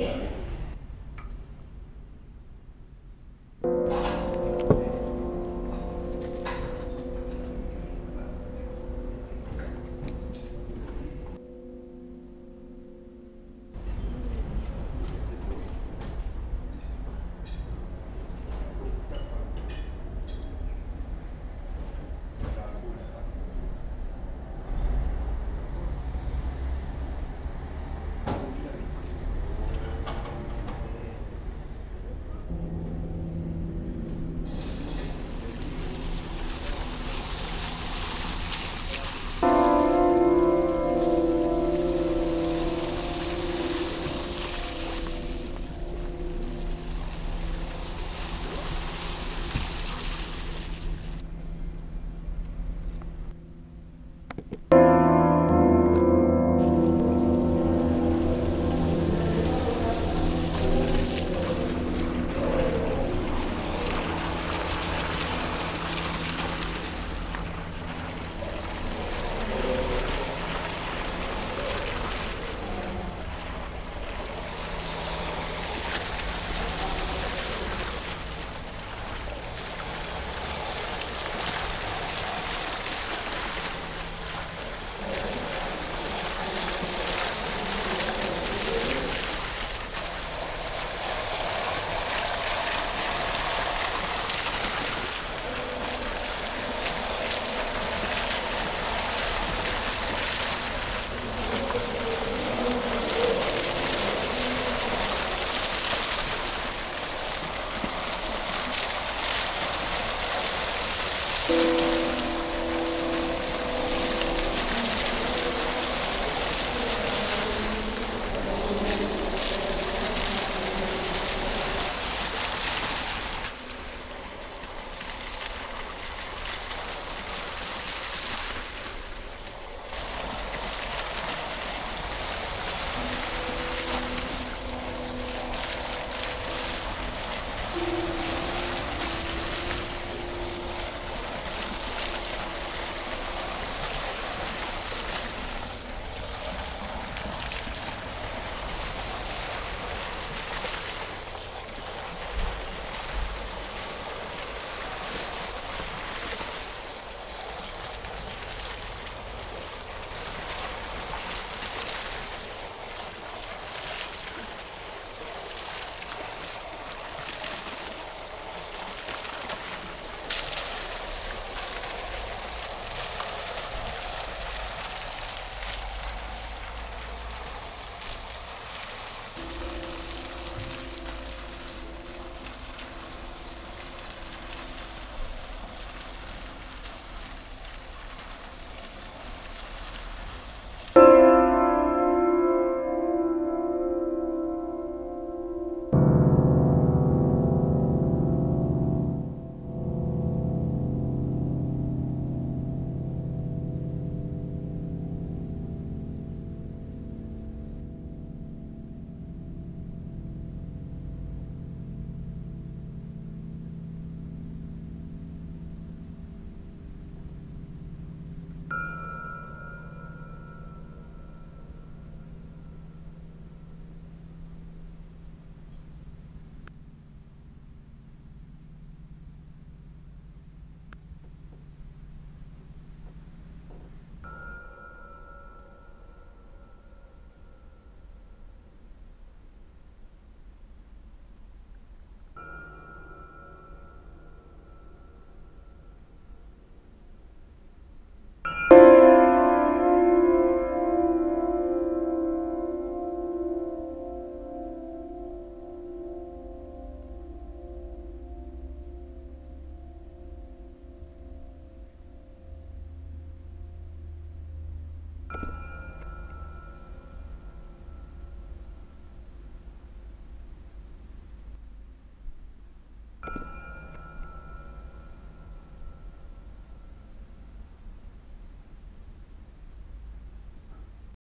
you.